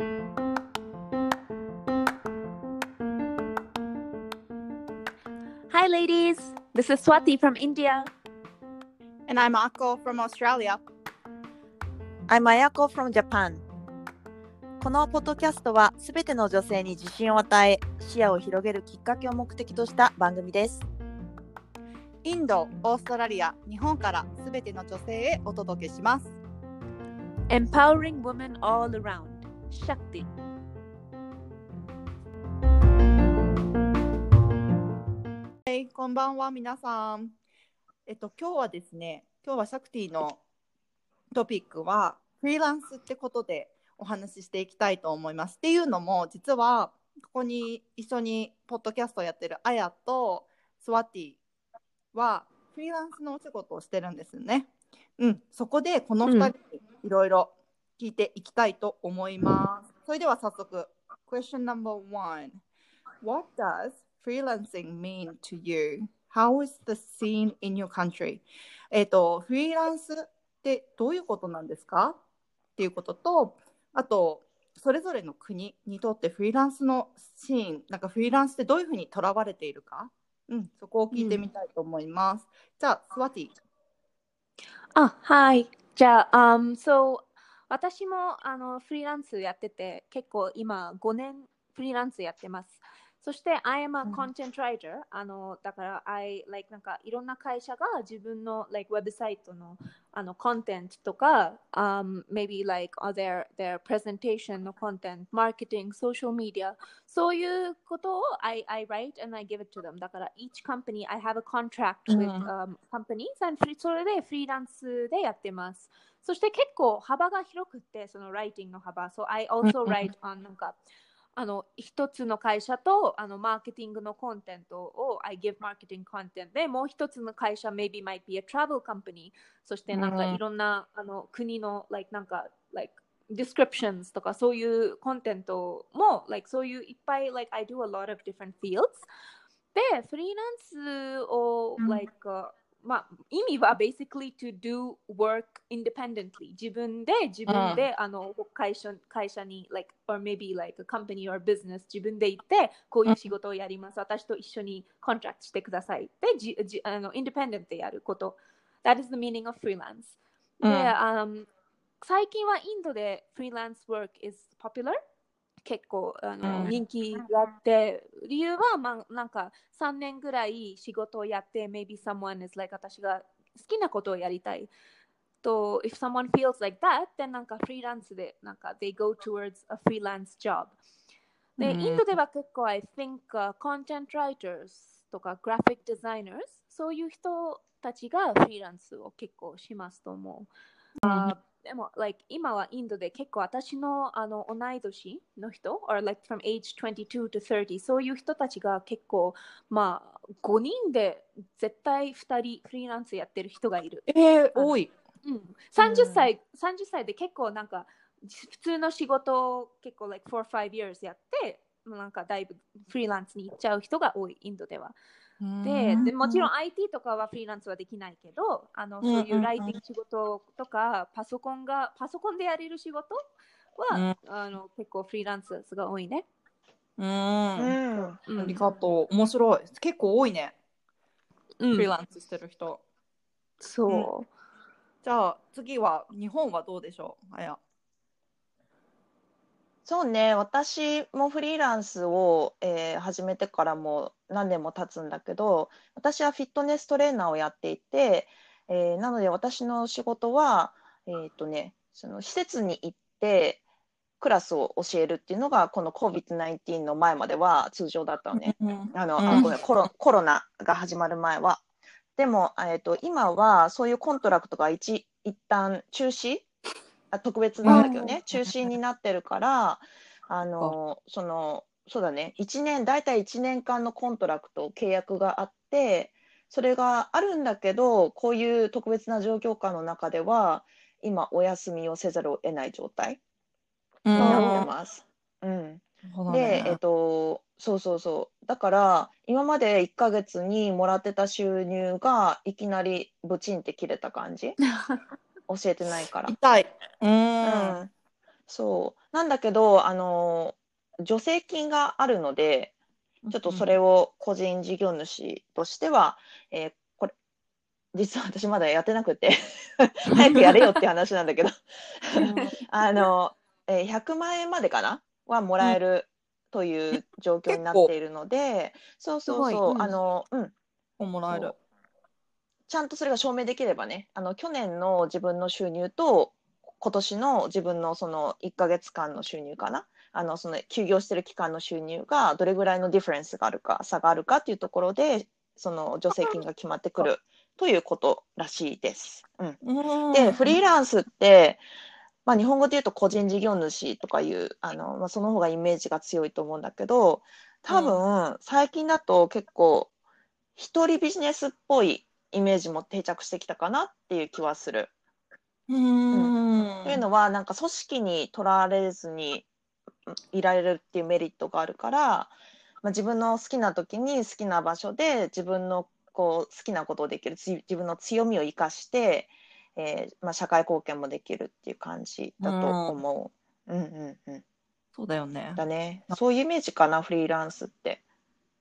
Hi, ladies. This is Swati from India. And I'm Akko from Australia. I'm Ayako from Japan. このポッドキャストはすべての女性に自信を与え、視野を広げるきっかけを目的とした番組です。インド、オーストラリア、日本からすべての女性へお届けします。Empowering women all around. Shakti. はい、こんばんは皆さん。えっと今日はですね、今日はシャクティのトピックはフリーランスってことでお話ししていきたいと思います。っていうのも実はここに一緒にポッドキャストをやってるアヤとスワティはフリーランスのお仕事をしてるんですよね。うん、そこでこの2人にいろいろ聞いていきたいと思います。それでは早速、Question number one. What does freelancing mean to you? How is the scene in your country? えっ、と、フリーランスってどういうことなんですか？っていうことと、あと、それぞれの国にとってフリーランスのシーン、なんかフリーランスってどういうふうにとらわれているか、うん、そこを聞いてみたいと思います。じゃあ、スワティ。あ、はい。じゃあ、um, so 私もあのフリーランスやってて、結構今5年フリーランスやってます。そして、I am a うん content writer、あのだから、I like なんかいろんな会社が自分の like ウェブサイトのあのコンテンツとか、um, maybe like uh, their, their presentation のコンテンツ、marketing、social media、そういうことを I, I write and I give it to them. だから、each company, I have a contract with、うん um, companies and フリそれでフリーランスでやってます。そして結構幅が広くて、そのライティングの幅。So I also うん write on なんか、あの一つの会社とあのマーケティングのコンテンツを I give marketing content でもう一つの会社 maybe might be a travel company そしてなんかうんいろんな、あの国の like なんか like descriptions とかそういうコンテンツも like そういういっぱい like I do a lot of different fields でフリーランスをうん like、まあ、意味は basically to do work independently 自分で自分で、あの会社会社に like or maybe like a company or business 自分で行ってこういう仕事をやります、私と一緒にコントラクトしてくださいでじじあの independent でやること That is the meaning of freelance で、うん um, 最近はインドで freelance work is popular 結構あの、うん人気があって理由は、まあ、なんか3年ぐらい仕事をやって maybe someone is like 私が好きなことをやりたいと if someone feels like that then なんかフリーランスでなんか they go towards a freelance job で、うんインドでは結構 I think、uh, content writers とか graphic designers そういう人たちがフリーランスを結構しますと思う。あでも、like、今はインドで結構私のあの同い年の人、or like from age 22 to 30、そういう人たちが結構、まあ、5人で絶対2人フリーランスやってる人がいる。えー、多い。うん、30歳、30歳で結構なんか普通の仕事を結構 like 4 5 years やってなんかだいぶフリーランスに行っちゃう人が多いインドでは。ででもちろん IT とかはフリーランスはできないけどあのそういうライティング仕事とかパソコンがパソコンでやれる仕事は、あの結構フリーランスが多いね。うん。うあん。うんりがとう。面白い。結構多いね。うんフリーランスしてる人。そう。じゃあ次は日本はどうでしょう？あや。そうね、私もフリーランスを、えー始めてからもう何年も経つんだけど、私はフィットネストレーナーをやっていて、えーなので私の仕事は、えーとね、その施設に行ってクラスを教えるっていうのがこの COVID-19 の前までは通常だったのね。あの、うんあごめんコロ、コロナが始まる前は。でも、えー、と今はそういう contract が一一旦中止あ特別なんだけどね、中止になってるから、あのそのそうだね、1年、大体1年間の contract、契約があって、それがあるんだけど、こういう特別な状況下の中では、今、お休みをせざるを得ない状態うになってん。ます。うんなるほどで、ねえっと、そうそうそう。だから、今まで1ヶ月にもらってた収入がいきなりブチンって切れた感じ 教えてないから。痛い。う。うんん。そう。なんだけど、あの、助成金があるので、ちょっとそれを個人事業主としては、えーこれ、実は私まだやってなくて、早くやれよって話なんだけど、あの、えー100万円までかな？はもらえるという状況になっているので、そうそうすそう、あの、うん、をもらえる。ちゃんとそれが証明できればね、あの去年の自分の収入と今年の自分のその1ヶ月間の収入かな、あのその休業してる期間の収入がどれぐらいの difference があるか、差があるかっていうところで、その助成金が決まってくるということらしいです。うん、うん。で、フリーランスって、まあ、日本語で言うと個人事業主とかいうあの、まあ、その方がイメージが強いと思うんだけど多分、最近だと結構一人ビジネスっぽいイメージも定着してきたかなっていう気はする。うん。というのはなんか組織にとらわれずにうんいられるっていうメリットがあるから、まあ、自分の好きな時に好きな場所で自分のこう好きなことをできるつ自分の強みを生かして、えーまあ、社会貢献もできるっていう感じだと思う。うんうんうん。そうだよね。だね。そういうイメージかな、フリーランスって。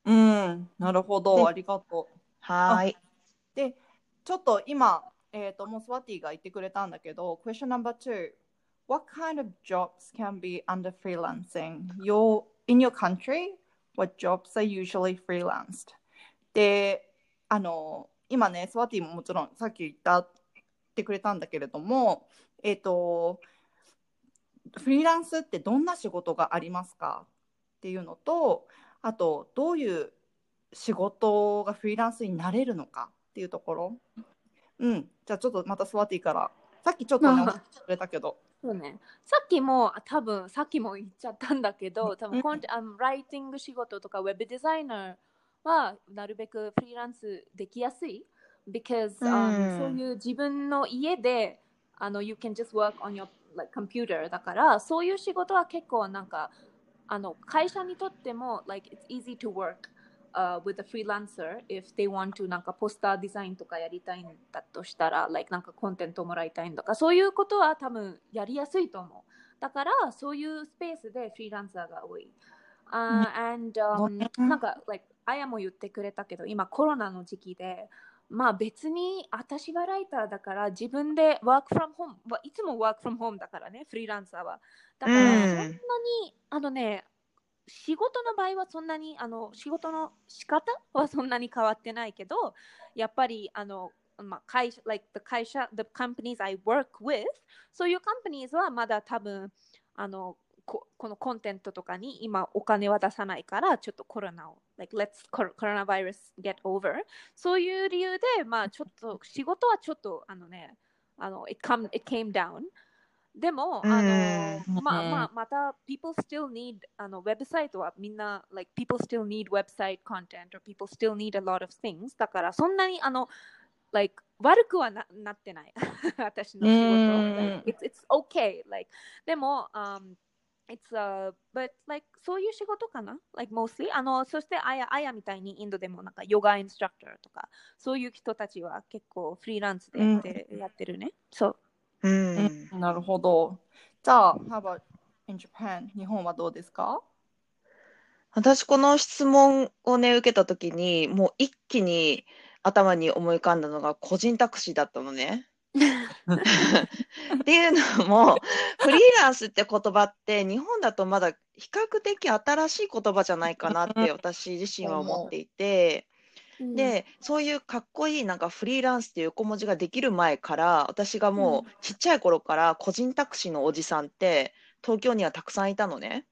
うん。なるほでど。ありがとう。はーい。で、ちょっと今、えっ、と、もうスワティが言ってくれたんだけど、question number two. What kind of jobs can be under freelancing? Your, in your country, what jobs are usually freelanced? で、あの、今ね、スワティももちろんさっき言ったってくれたんだけれども、えっ、と、フリーランスってどんな仕事がありますかっていうのと、あと、どういう仕事がフリーランスになれるのかっていうところ。うん。じゃあちょっとまたスワティから。さっきちょっとね、くれたけど。そうね。さっきも多分さっきも言っちゃったんだけど、多うん分コンテあのライティング仕事とかウェブデザイナーはなるべくフリーランスできやすい。because、うんそういう自分の家であの you can just work on your like computer だからそういう仕事は結構なんかあの会社にとっても like it's easy to work、uh, with a freelancer if they want to なんかポスターデザインとかやりたいんだとしたら like なんかコンテンツをもらいたいんとかそういうことは多分やりやすいと思う。だからそういうスペースでフリーランサーが多い、uh, and、um, うんなんか like あやも言ってくれたけど今コロナの時期でまあ別に私はライターだから自分で work from home はいつも work from home だからねフリーランサーは。だからうん。そんなに、あのね仕事の場合はそんなにあの仕事の仕方はそんなに変わってないけどやっぱりあのまあ、会社、like the 会社、the companies I work with、そういう companies はまだ多分、あの、ここのコンテンツとかに今お金は出さないから、ちょっとコロナを、like, let's coronavirus get over。そういう理由で、まあちょっと仕事はちょっと、あのね、あの、it, come, it came down。でも、あの、うんまあまあ、また、people still need、あの、ウェブサイトはみんな、like, people still need website content or people still need a lot of things。だから、そんなに、あの、like, 悪くはななってない。私の仕うん事。Like, it's, it's okay. Like, でも、um, it's a, but like, そういう仕事かな ?like, mostly. あの、そして、あや、あやみたいにインドでもなんか、ヨガインストラクターとか、そういう人たちは結構フリーランスでやって,、やってるね。そう。うん。うんなるほど。じゃあ、How about in Japan? 日本はどうですか？私この質問をね、受けたときに、もう一気に頭に思い浮かんだのが個人タクシーだったのね。っていうのも、フリーランスって言葉って日本だとまだ比較的新しい言葉じゃないかなって私自身は思っていて、で、そういうかっこいいなんかフリーランスっていう横文字ができる前から、私がもうちっちゃい頃から個人タクシーのおじさんって東京にはたくさんいたのね。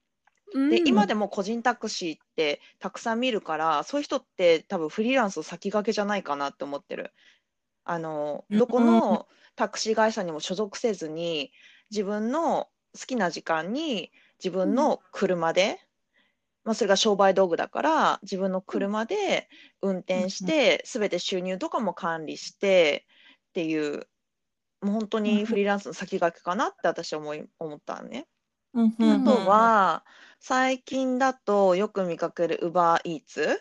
うん、で、今ででも個人タクシーってたくさん見るから、そういう人って多分フリーランスの先駆けじゃないかなって思ってる。あの、うんどこのタクシー会社にも所属せずに、自分の好きな時間に自分の車で、まあ、それが商売道具だから、自分の車で運転して、すべて収入とかも管理してっていう、もう本当にフリーランスの先駆けかなって私は思い、思ったのね。うんうんあとは、最近だとよく見かける Uber Eats。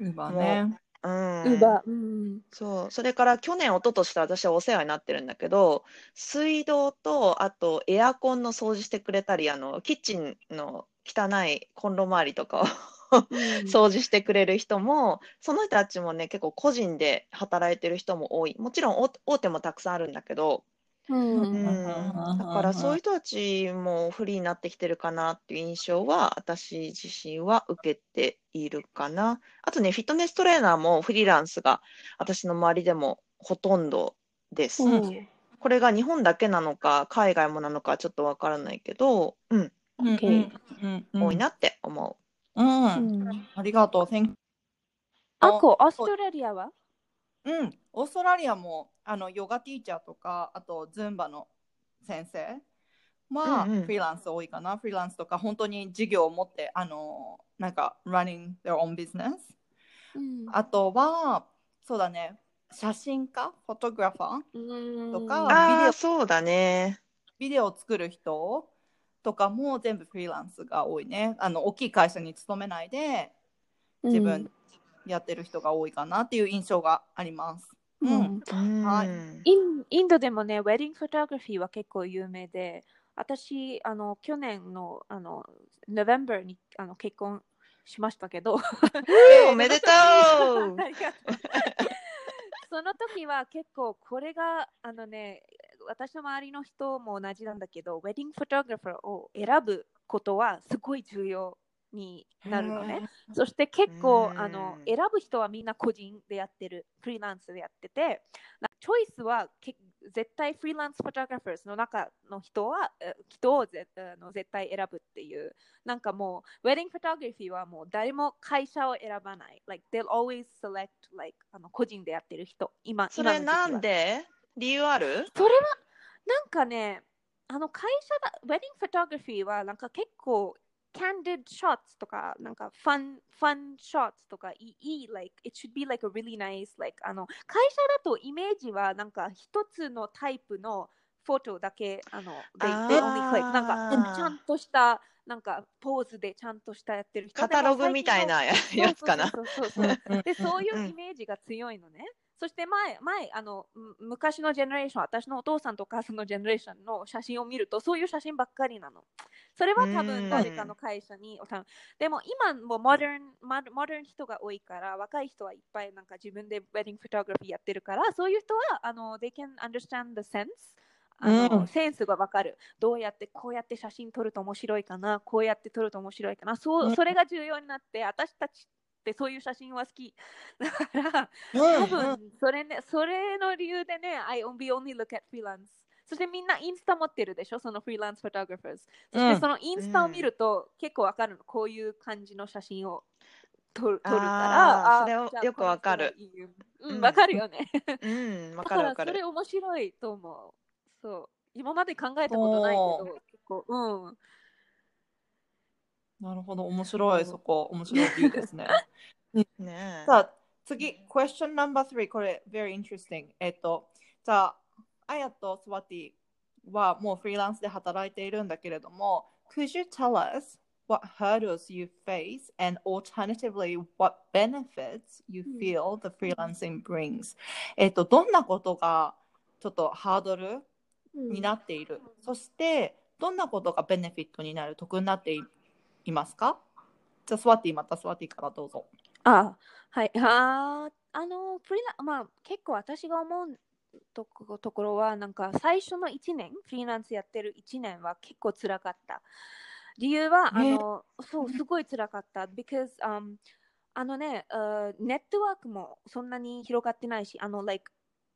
今ね。うん。ウーバー。うん。そう。それから去年、一昨年と私はお世話になってるんだけど、水道と、あとエアコンの掃除してくれたり、あの、キッチンの汚いコンロ周りとかを掃除してくれる人も、その人たちもね、結構個人で働いてる人も多い。もちろん大大手もたくさんあるんだけど、うん。うん、だからそういう人たちもフリーになってきてるかなっていう印象は私自身は受けているかな。あとね、フィットネストレーナーもフリーランスが私の周りでもほとんどです。うんこれが日本だけなのか海外もなのかちょっとわからないけど、うん、うんうん OK うんうん。多いなって思う。ん、うん。ありがとう。Thank you あこ、オーストラリアは？うん、オーストラリアもあのヨガティーチャーとかあとズンバの先生はうんうん。フリーランス多いかな、フリーランスとか本当に事業を持ってあのなんか running their own business うん。あとはそうだね。写真家？フォトグラファー？うん。とかう。ビデオ。ああ、そうだね。ビデオを作る人？とかも全部フリーランスが多いね。あの大きい会社に勤めないで自分やってる人が多いかなっていう印象があります。ううん。んうん。はい。インインドでもね、ウェディングフォトグラフィーは結構有名で、私、あの去年のあの November にあの結婚しましたけど、おめでとう。その時は結構これがあのね私の周りの人も同じなんだけどウェディングフォトグラファーを選ぶことはすごい重要になるのね。そして結構うん。あの選ぶ人はみんな個人でやってるフリーランスでやっててなチョイスはけ絶対フリーランスフォトグラファーの中の人はえ人をぜあの絶対選ぶっていう。なんかもうウェディングフォトグラフィーはもう誰も会社を選ばない。Like they'll always select like あの個人でやってる人。今それなんで？理由ある？それはなんかね、あの会社だ、ウェディングフォトグラフィーはなんか結構、candid shots とか、なんか fun, fun shots とかいい、like, it should be like a really nice, like, あの、会社だとイメージはなんか一つのタイプのフォトだけ、あの、click なんかちゃんとした、なんかポーズでちゃんとしたやってる人。カタログみたいなややつかな。そうそうそうそうで、そういうイメージが強いのね。そして前、前、あの、む昔のジェネレーション、私のお父さんとお母さんのジェネレーションの写真を見ると、そういう写真ばっかりなの。それは多うん分誰かの会社に、でも今もモダン、モダモダン人が多いから、若い人はいっぱいなんか自分でウェディングフォトグラフィーやってるから、そういう人は、あの、they can understand the sense. あのうんセンスがわかる。どうやってこうやって写真撮ると面白いかな、こうやって撮ると面白いかな。そうう、んそれが重要になって、私たちってそういう写真は好き。だから、多分それ,、ね、それの理由でね、I only, only look at freelance。そしてみんなインスタ持ってるでしょ、そのフリーランスフォトグラファーズ。そしてそのインスタを見ると結構わかるの、こういう感じの写真を撮る撮るから、それをよくわかる。う、うんんわかるよね。うん、わかるわかる。それ面白いと思う。そう。今まで考えたことないけど、結構、うん。なるほど、面白い、そこ、面白いビューですね。ねえさあ、次、question number three、これ、very interesting。えっと、じゃあ、あやとスワティはもうフリーランスで働いているんだけれども、could you tell us what hurdles you face and alternatively what benefits you feel the freelancing brings? えっと、どんなことがちょっとハードルになっている、そしてどんなことがベネフィットになる得になっていいますか？じゃあスワティまたスワティからどうぞ。あ、はい。あーあの、フリーラン、まあ、結構私が思うとこところは、なんか最初の1年、フリーランスやってる1年は結構辛かった。理由は、あねの、そう、すごい辛かった。because、um, あのね、uh, ネットワークもそんなに広がってないし、あの、like,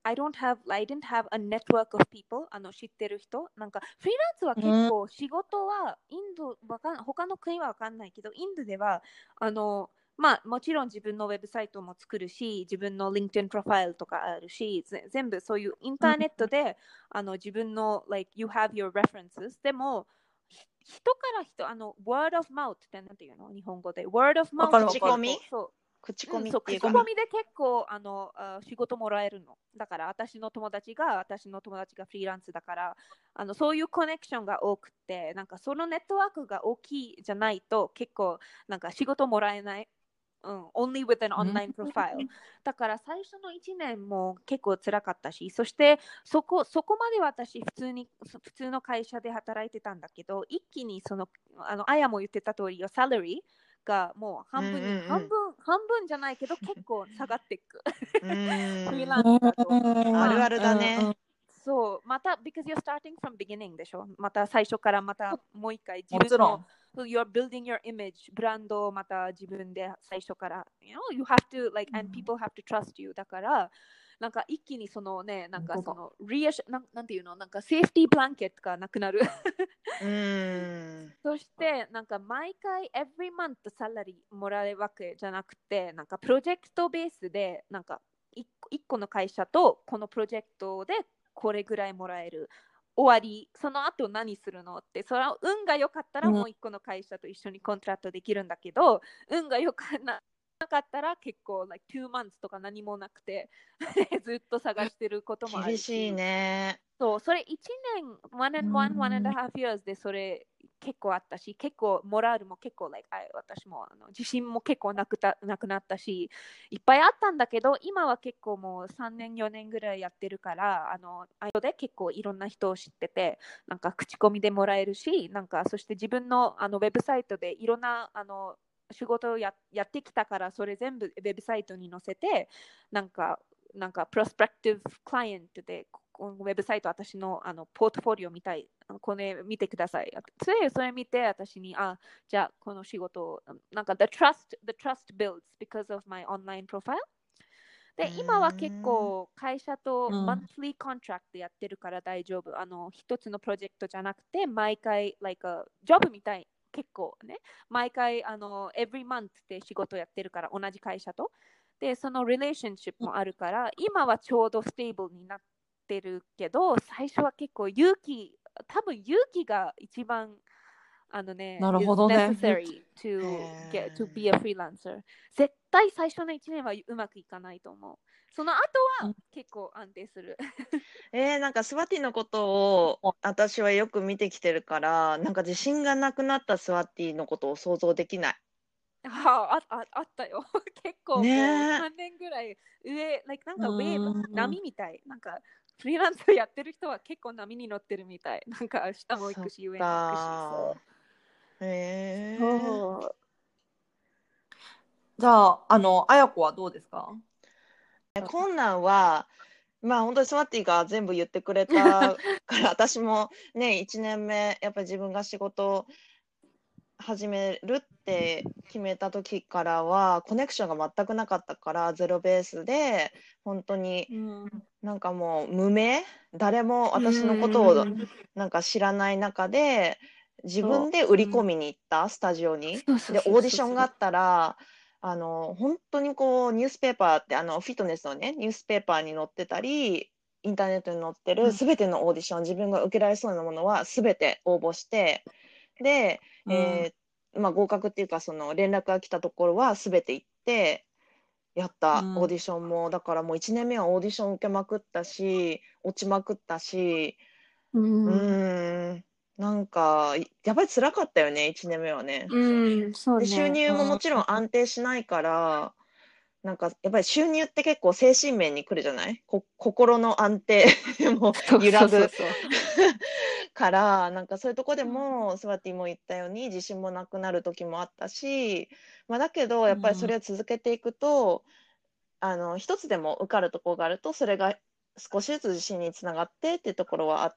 I don't have, I didn't have a network of people, あの、知ってる人。なんか、フリーランスは結構仕事は、インド、わかん他の国はわかんないけど、インドでは、あの、まあ、もちろん自分のウェブサイトも作るし、自分の LinkedIn プロファイルとかあるし、ぜ全部そういうインターネットで、あの自分の、like, you have your references。でも、ひ人から人、あの、word of mouth ってなんていうの？日本語で。word of mouth 口コミ？そう。口コミっていうか、コミで結構あのあ仕事もらえるの。だから私の友達が私の友達がフリーランスだからあのそういうコネクションが多くてなんかそのネットワークが大きいじゃないと結構なんか仕事もらえない。うん、only with an online profile だから最初の1年も結構辛かったし、そしてそこそこまで私普通に普通の会社で働いてたんだけど、一気にその、あの、あやも言ってた通り、よ、サラリーがもう半分に、うんうんうん半分、半分じゃないけど結構下がっていく。うフリーんランスだと。あるあるだね。そう、また、because you're starting from beginning でしょ。また最初からまたもう一回自分の you're building your image, ブランドをまた自分で最初から、you know, you have to, like, and people have to trust you. だから、なんか一気にそのね、なんかその、リアシなんなんていうの、なんかセーフティーブランケットがなくなる。うん。そして、なんか毎回、every month サラリーもらえるわけじゃなくて、なんかプロジェクトベースで、なんか一個一個の会社とこのプロジェクトでこれぐらいもらえる。終わり、その後何するのって、それは運が良かったらうんもう一個の会社と一緒に contract できるんだけど、運が良かなかったら結構、like two months とか何もなくて、ずっと探してることもある厳しいね。そう、それ1年、one and one, one and a half years でそれ結構あったし、結構 morale も結構、like、あ私もあの自信も結構なくたなくなったし、いっぱいあったんだけど、今は結構もう3年、4年ぐらいやってるから、あの、あとで結構いろんな人を知ってて、なんか口コミでもらえるし、なんかそして自分のあのウェブサイトでいろんなあの仕事をややってきたから、それ全部ウェブサイトに載せて、なんか、なんか、 prospective client で、ウェブサイト、私のあのポートフォリオ見たい、これ見てください。それそれ見て、私に、あ、じゃあ、この仕事を、なんか、the trust, the trust builds because of my online profile. で、今は結構会社とうん monthly contract やってるから大丈夫。あの、一つのプロジェクトじゃなくて、毎回、like a job みたい、結構ね、毎回、あの、every month で仕事やってるから、同じ会社と。で、その relationship もあるから、今はちょうど stable になってるけど、最初は結構勇気、多分勇気が一番、あのね、なるほどね necessary to get, to be a freelancer。絶対最初の1年はうまくいかないと思う。その後はうん結構安定する。えー、なんかスワティのことを私はよく見てきてるから、なんか自信がなくなったスワティのことを想像できない。ああああったよ。結構もうねえ3年ぐらい上、like、なんかウうんェーブ、波みたい。なんかフリーランスやってる人は結構波に乗ってるみたい。なんか下も行くし、上も行くし。かへえそうそうじゃあ、あの、あやこはどうですか？困難は、まあ本当にスワティが全部言ってくれた から、私もね、1年目、やっぱり自分が仕事を始めるって決めた時からは、コネクションが全くなかったから、ゼロベースで、本当にうん。なんかもう無名、誰も私のことをなんか知らない中で、自分で売り込みに行った、スタジオに。で、オーディションがあったら、あの、本当にこう、ニュースペーパーって、あの、フィットネスのね、ニュースペーパーに載ってたり、インターネットに載ってうん。るすべてのオーディション、自分が受けられそうなものはすべて応募して、で、えーまあ、合格っていうか、その連絡が来たところはすべて行って、やったうん。オーディションも、だからもう1年目はオーディション受けまくったし、落ちまくったし、うん、なんか、やっぱり辛かったよね、1年目はね。うん、そうでね。収入ももちろん安定しないから、なんかやっぱり収入って結構精神面に来るじゃない？こ心の安定も揺らぐ から、なんかそういうとこでも、スワティも言ったように自信もなくなる時もあったし、まあ、だけどやっぱりそれを続けていくと、あの一つでも受かるところがあるとそれが少しずつ自信につながってっていうところはあっ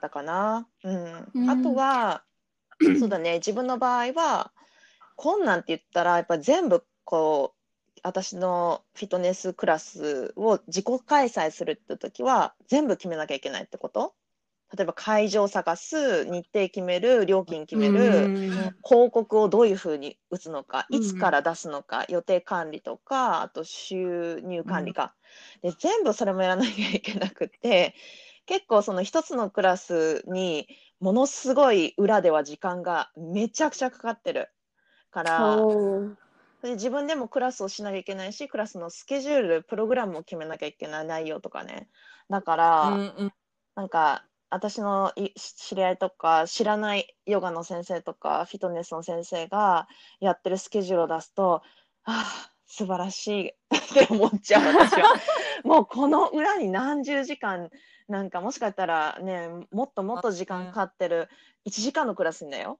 たかな。うん。うん。あとはそうだね。自分の場合は困難って言ったらやっぱ全部こう私のフィットネスクラスを自己開催するって時は全部決めなきゃいけないってこと。例えば会場を探す日程決める料金決める、うん。広告をどういうふうに打つのか、うん。いつから出すのか、予定管理とか、あと収入管理か。で、全部それもやらなきゃいけなくて、結構その一つのクラスにものすごい裏では時間がめちゃくちゃかかってる。から、で自分でもクラスをしなきゃいけないし、クラスのスケジュール、プログラムを決めなきゃいけない内容とかね。だから、うんうん。なんか私のい知り合いとか知らないヨガの先生とかフィットネスの先生がやってるスケジュールを出すとああ、素晴らしい って思っちゃう、私は。もうこの裏に何十時間、なんかもしかしたらね、もっともっと時間かかってる1時間のクラスだよ。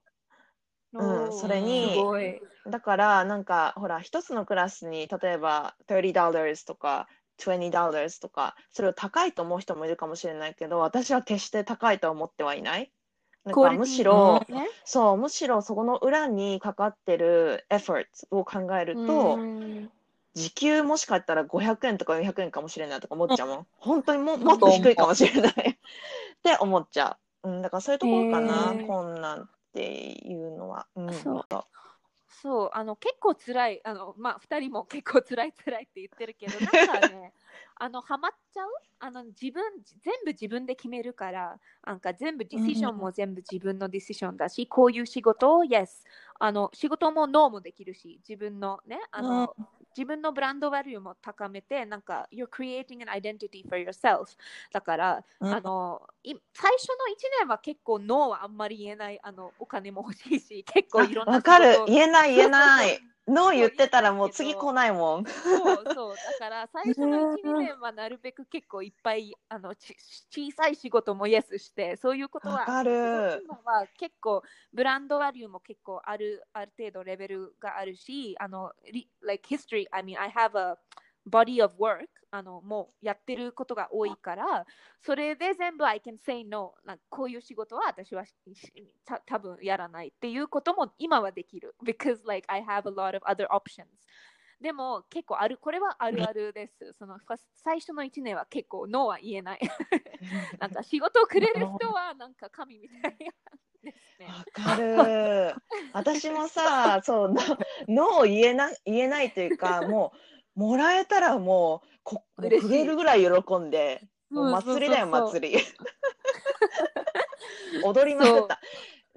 うんそれに。だから、なんか、ほら、一つのクラスに、例えば、$30 とか、$20 とか、それを高いと思う人もいるかもしれないけど、私は決して高いとは思ってはいない。なんか、むしろ、ね、そう、むしろそこの裏にかかってるエフォートを考えると、うん。時給もしかしたら500円とか400円かもしれないとか思っちゃうもん。本当にももっと低いかもしれない。って思っちゃう。うん、だからそういうところかな、へー。困難っていうのは。うん、そうそう、あの結構辛い、あのまあ二人も結構辛い辛いって言ってるけど、なんかね、あのハマっちゃう？あの自分全部自分で決めるから、なんか全部ディシジョンも全部自分のディシジョンだし、こういう仕事を Yes、あの仕事もノーもできるし、自分のね、あの、自分のブランドバリューも高めて、なんか You're creating an identity for yourself だから、うんあのい最初の1年は結構ノーはあんまり言えないあのお金も欲しいし結構いろんなわかる。言えない言えない。ノー言ってたらもう次来ないもん。そうそう。だから最初の1、2年はなるべく結構いっぱいあのち小さい仕事もイエスしてそういうことはわかる。今は結構ブランドバリューも結構あるある程度レベルがあるしあのリ like history I mean I have a body of work あのもうやってることが多いからそれで全部 I can say no なんかこういう仕事は私はした多分やらないっていうことも今はできる。Because like I have a lot of other options でも結構あるこれはあるあるです。その最初の1年は結構ノーは言えない。なんか仕事をくれる人はなんか神みたいですね。わかる。私もさ、そう、ノノー言えな言えないというか、もう、もらえたらもう、こ震えるぐらい喜んで、もう祭りだよ、祭り。踊りまくった。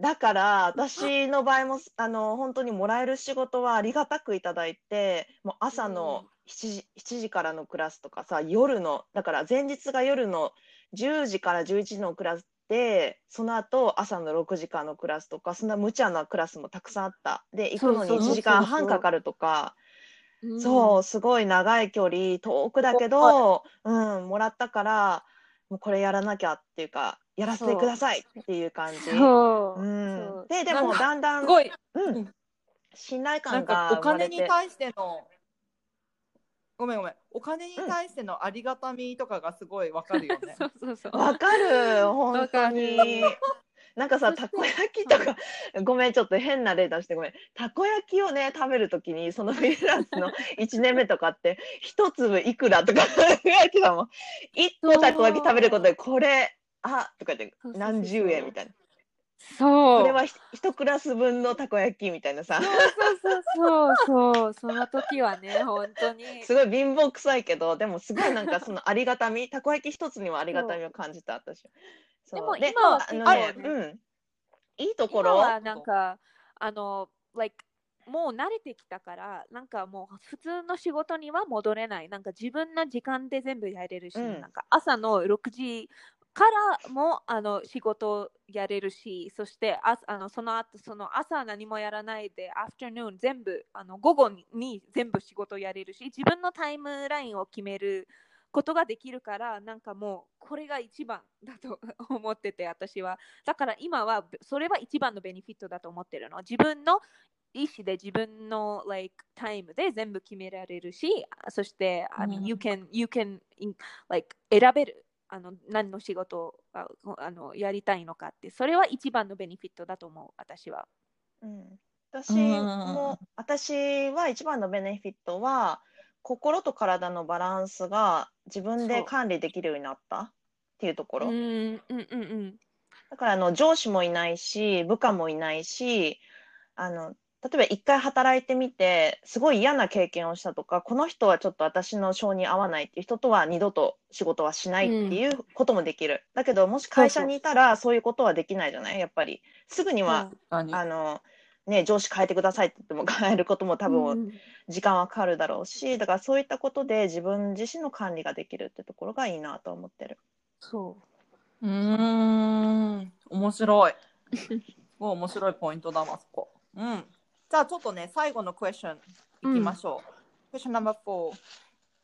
だから、私の場合も、あの、本当にもらえる仕事はありがたくいただいて、もう朝の7時 ,7 時からのクラスとかさ、夜の、だから前日が夜の10時から11時のクラスで、その後朝の6時間のクラスとか、そんな無茶なクラスもたくさんあった。で、行くのにそうそうそう1時間半かかるとか、うん。そう、すごい長い距離、遠くだけど、うん、もらったから、もうこれやらなきゃっていうか、やらせてくださいっていう感じ。そううん。で、でもだんだん、すごい。うん、信頼感がかお金に対してのごめんごめん。お金に対してのありがたみとかがすごいわかるよね。そうそうそう。わかる、本当に。なんかさ、たこ焼きとか、ごめん、ちょっと変な例出してごめん。たこ焼きをね、食べるときに、そのフリーランスの 1年目とかって、一粒いくらとか考えてたもん。一個たこ焼き食べることで、これ、あとか言って何十円みたいな。そうこれはひ一クラス分のたこ焼きみたいなさ。そうそうそうそうその時はね本当にすごい貧乏くさいけど、でもすごいなんかそのありがたみ、たこ焼き一つにはありがたみを感じた、私。でもで今はあのね結構ねうん。いいところ？今はなんかあの like もう慣れてきたからなんかもう普通の仕事には戻れない。なんか自分の時間で全部やれるし、うん。なんか朝の6時からもあの仕事やれるしそしてああのその後その朝何もやらないでアフタヌーン全部あの午後に全部仕事やれるし自分のタイムラインを決めることができるからなんかもうこれが一番だと 思ってて私は。だから今はそれは一番のベネフィットだと思ってるの。自分の意思で自分の like タイムで全部決められるしそして、I mean, うん you can you can in- like 選べる。あの何の仕事をああのやりたいのかって。それは一番のベネフィットだと思う私は。うん、私も、私は一番のベネフィットは、心と体のバランスが自分で管理できるようになった？っていうところ。うんうんうんうん。だからあの上司もいないし、部下もいないし、あの例えば一回働いてみて、すごい嫌な経験をしたとか、この人はちょっと私の性に合わないっていう人とは二度と仕事はしないっていうこともできる。だけど、もし会社にいたらそういうことはできないじゃない？やっぱり。すぐには、あの、ね、上司変えてくださいって言っても変えることも多分うん時間はかかるだろうし、だからそういったことで自分自身の管理ができるってところがいいなと思ってる。そううーん面白い。すごい面白いポイントだわそこ。うん。じゃあちょっとね最後のクエスチョンいきましょう。Question number four.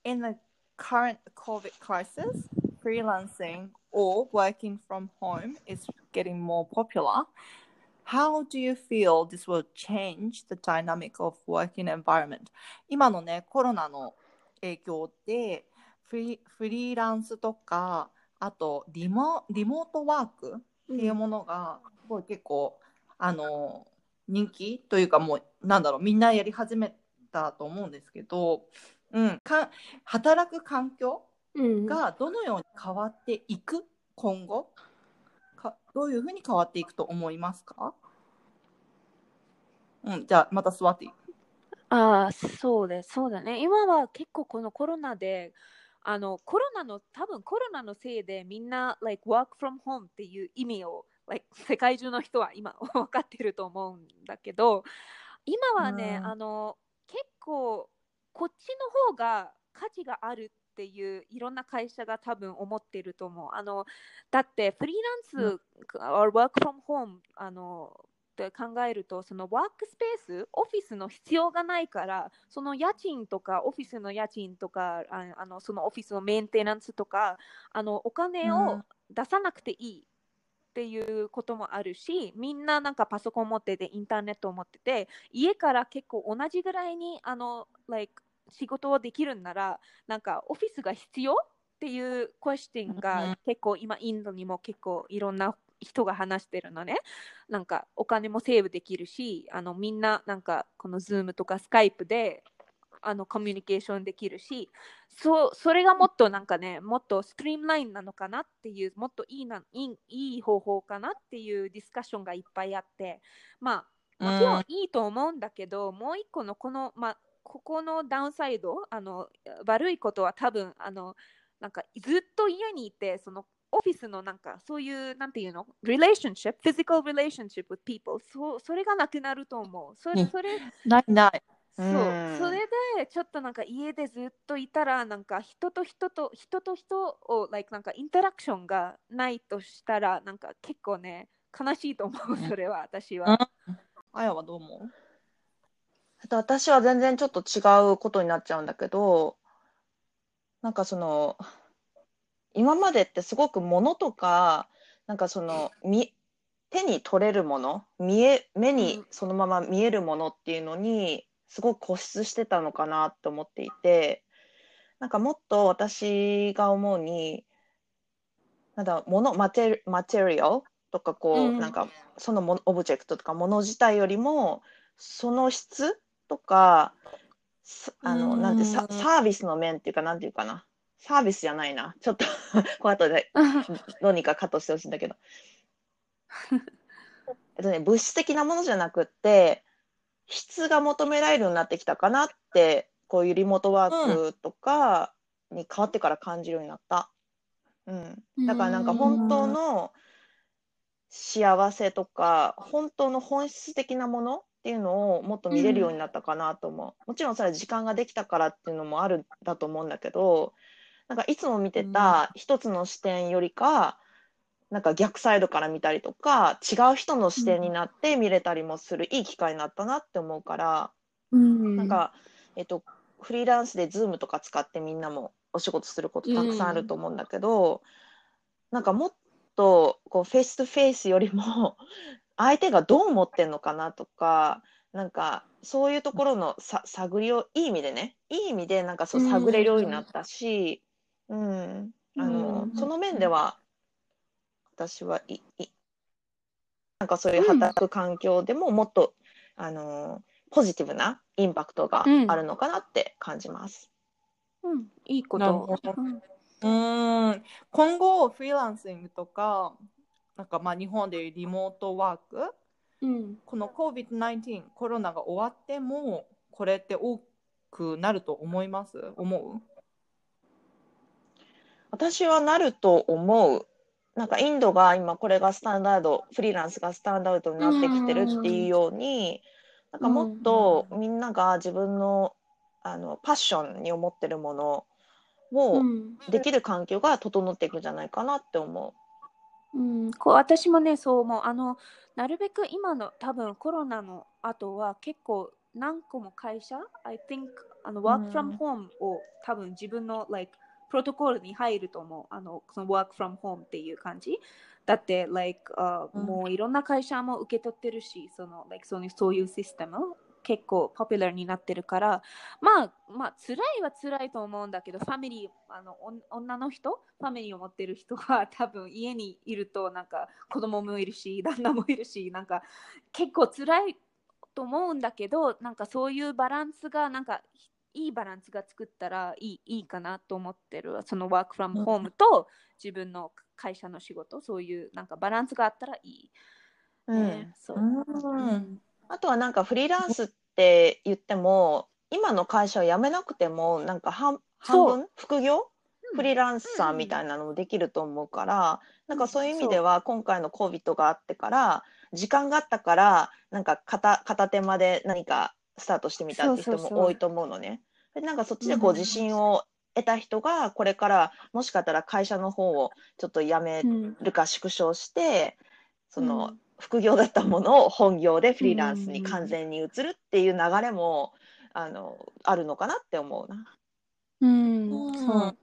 In the current COVID crisis, freelancing or working from home is getting more popular. How do you feel this will change the dynamic of working environment? 今のね、コロナの影響でフリフリーランスとか、あとリモリモートワークっていうものが、すごい結構、あの、人気というかもう、なんだろう、みんなやり始めたと思うんですけど、うん、か働く環境うんがどのように変わっていく今後かどういうふうに変わっていくと思いますか？うん、じゃあまた座って。いいああ、そうです、そうだね。今は結構このコロナで、あのコロナの、多分コロナのせいでみんな、like, work from home っていう意味を、like, 世界中の人は今分かってると思うんだけど、今はね、うん。あの結構こっちの方が価値があるっていういろんな会社が多分思ってると思う。あのだってフリーランス、or work from home あのって考えるとそのワークスペースオフィスの必要がないからその家賃とかオフィスの家賃とかああのそのオフィスのメンテナンスとかあのお金をうん出さなくていいっていうこともあるしみんななんかパソコン持っててインターネットを持ってて家から結構同じぐらいにあの、like、仕事をできるんならなんかオフィスが必要っていうクエスチョンうん。が結構今インドにも結構いろんな人が話してるのね。なんかお金もセーブできるしあのみんななんかこの Zoom とか Skype であのコミュニケーションできるしそうそれがもっとなんかねもっとストリームラインなのかなっていうもっといいないいいい方法かなっていうディスカッションがいっぱいあって。まあもちろん。いいと思うんだけど、もう一個のこの、まあ、ここのダウンサイドあの悪いことは多分あのなんかずっと家にいてそのオフィスのなんかそういうなんていうの？relationship physical relationship with people そそれがなくなると思う。それうん。それないない。そう。うん。それでちょっとなんか家でずっといたらなんか人と人と人と人を like なんかインタラクションがないとしたらなんか結構ね悲しいと思うそれは私は。あやはどう思う？あと私は全然ちょっと違うことになっちゃうんだけど、なんかその、今までってすごく物とか、なんかその、み、手に取れるもの、見え、目にそのまま見えるものっていうのに、すごく固執してたのかなと思っていて、なんかもっと私が思うに、なんだ、物、マテリ、マテリアルとかこう、うん。なんかそのものオブジェクトとか物自体よりも、その質とか、すあの、なんてサ、ービスの面っていうか、なんていうかな。サービスじゃないな。ちょっと こう後で どうにかカットしてほしいんだけど。えっとね、物質的なものじゃなくって、質が求められるようになってきたかなって、こういうリモートワークとかに変わってから感じるようになった。うん。だからなんか本当の幸せとか、本当の本質的なものっていうのをもっと見れるようになったかなと思う。もちろんそれは時間ができたからっていうのもあるんだと思うんだけど、なんかいつも見てた一つの視点よりか、なんか逆サイドから見たりとか、違う人の視点になって見れたりもするいい機会になったなって思うから、うん。なんか、えっと、フリーランスで Zoom とか使ってみんなもお仕事することたくさんあると思うんだけど、なんかもっとこう face to face よりも相手がどう思ってんのかなとか、なんかそういうところのさ探りをいい意味でね、いい意味でなんかそううん。探れるようになったし、うん、あの、うん。その面では私はいいなんかそういう働く環境でももっと、あのポジティブなインパクトがあるのかなって感じます。うん、いいこと。うん。今後フリーランシングとかなんかまあ日本でいうリモートワーク。うん。この COVID-19 コロナが終わってもこれって多くなると思います？思私はなると思う。なんかインドが今これがスタンダード、フリーランスがスタンダードになってきてるっていうように、なんかもっとみんなが自分のあのパッションに思ってるものをうん。できる環境が整っていくんじゃないかなって思うん、こう私もねそう思う。あのなるべく今の多分コロナの後は結構何個も会社 I think あの work from home を多分自分の like プロトコルに入ると思う。あのその work from home っていう感じ。だって like、uh, うん。もういろんな会社も受け取ってるしその like そういうそういうシステム結構ポピュラーになってるからまあまあ辛いは辛いと思うんだけどファミリーあの女の人ファミリーを持ってる人は 多分家にいるとなんか子供もいるし旦那もいるしなんか結構辛いと思うんだけどなんかそういうバランスがなんかいいバランスが作ったらいいいいかなと思ってるそのワークフラムホームと自分の会社の仕事そういうなんかバランスがあったらいい、うん。ねそう。うん。あとはなんかフリーランスって言っても今の会社を辞めなくてもなんか半半そう。分？副業？うん。フリーランサーみたいなのもできると思うから、なんかそういう意味では今回の COVID があってから時間があったからなんか片片手間で何かスタートしてみたって人そうそうそうも多いと思うのね。でなんかそっちでこううん自信を得た人がこれからもしかしたら会社の方をちょっと辞めうんるか縮小してその、うん副業だったものを本業でフリーランスに完全に移るっていう流れも、あのあるのかなって思うな。うん。うん。そう。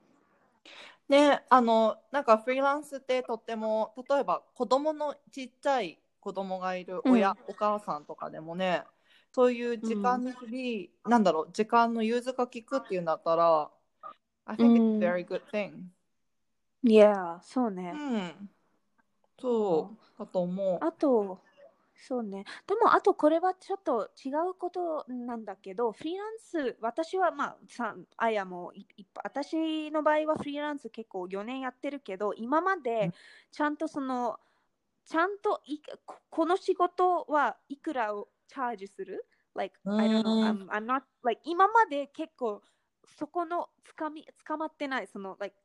ねあのなんかフリーランスってとっても例えば子供のちっちゃい子供がいる親、お母さんとかでもねそういう時間にフリー、なんだろう時間の融通が利くっていうんだったら I think うん it's very good thing、Yeah そううね、ん、そうだと思うあと、そうね。でも、あとこれはちょっと違うことなんだけど、フリーランス、私はまあ、さあやも私の場合はフリーランス結構4年やってるけど、今まうでんちゃんとその、ちゃんといここの仕事はいくらをチャージする ?Like, I don't know, うん I'm, I'm not, like, 今まで結構そこのつかみ、捕まってない、その、like,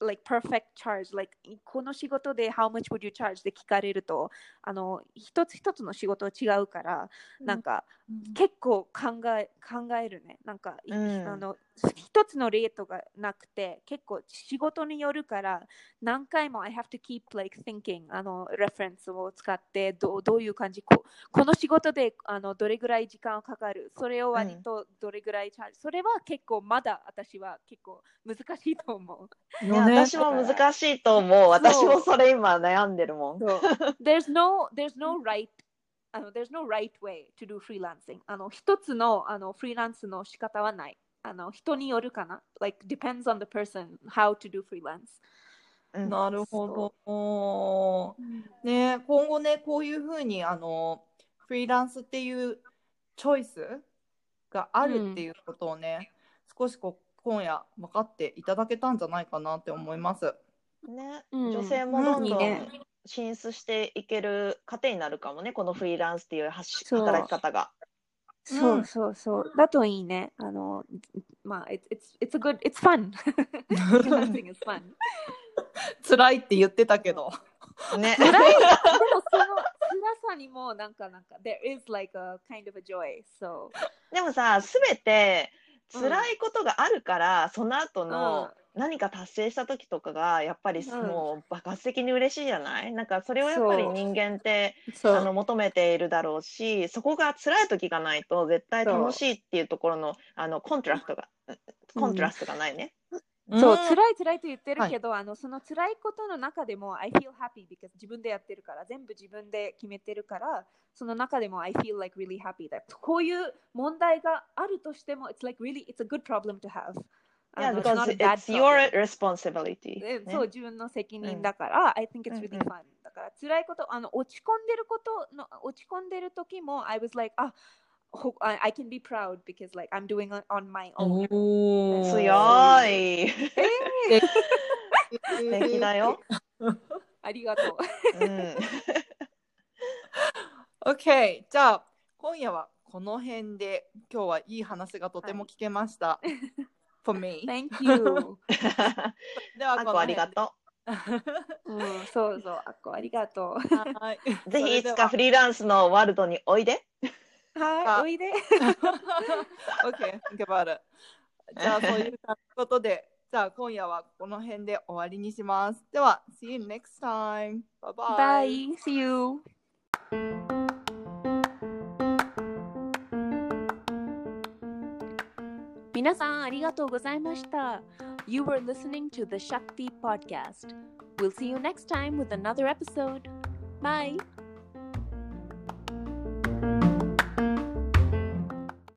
like perfect charge, like この仕事で how much would you charge で聞かれると、あの一つ一つの仕事は違うから、なんか結構考え考えるね。なんか、いうん。あの一つのレートがなくて、結構仕事によるから、何回も I have to keep like thinking あのレフェンスを使ってどうどういう感じここの仕事であのどれぐらい時間かかるそれを割とどれぐらいチャージ、それは結構まだ私は結構難しいと思う。いやね私も難しいと思う。私もそれ今悩んでるもん。そう there's no there's no right あの there's no right way to do freelancing あの一つのあのフリーランスの仕方はないあの人によるかな？Like depends on the person how to do freelance. うん。なるほど。ね、今後ね、こういうふうにあのフリーランスっていうチョイスがあるっていうことをね、少しこう今夜分かっていただけたんじゃないかなって思います。ね、うん。女性もどんどん進出していける糧になるかもね、このフリーランスっていう。働き方が。そううん。そうそう。だといいね。あのまあ it's, it's, a good it's fun. Freelancing is fun. 辛いって言ってたけど。ね。辛い。でもその辛さにもなんかなんか there is like a kind of a joy so. でもさ、すべて辛いことがあるから、その後の何か達成した時とかが、やっぱりうん。もう爆発的に嬉しいじゃない？なんかそれをやっぱり人間ってあの求めているだろうし、そこが辛い時がないと絶対楽しいっていうところのあのコントラストが、コントラストがないね。そう、ん。辛い辛いと言ってるけど、あのその辛いことの中でも I feel happy because 自分でやってるから、全部自分で決めてるから、その中でも I feel like really happy that こういう問題があるとしても、it's like really, it's a good problem to have. あ Yeah, の because it's your responsibility. そう、自分の責任だから、I think it's うん really うん fun. だから辛いこと、あの落ち込んでることの、落ち込んでる時も、I was like, あ、ほ I, I can be proud because like I'm doing it on my own. 強い。素素敵だよ。ありがとう。うん。OK じゃあ今夜はこの辺で今日はいい話がとても聞けました。For me. Thank you. ではあこありがとうん、そうそう、あっこありがとう。う。はい。う。ぜひいつかフリーランスのワールドにおいで。はい、おいで。OK, think about it. じゃあそういうことで、じゃあ今夜はこの辺で終わりにします。では、See you next time. Bye bye. Bye. See you. 皆さんありがとうございました。You were listening to the Shakti podcast. We'll see you next time with another episode. Bye.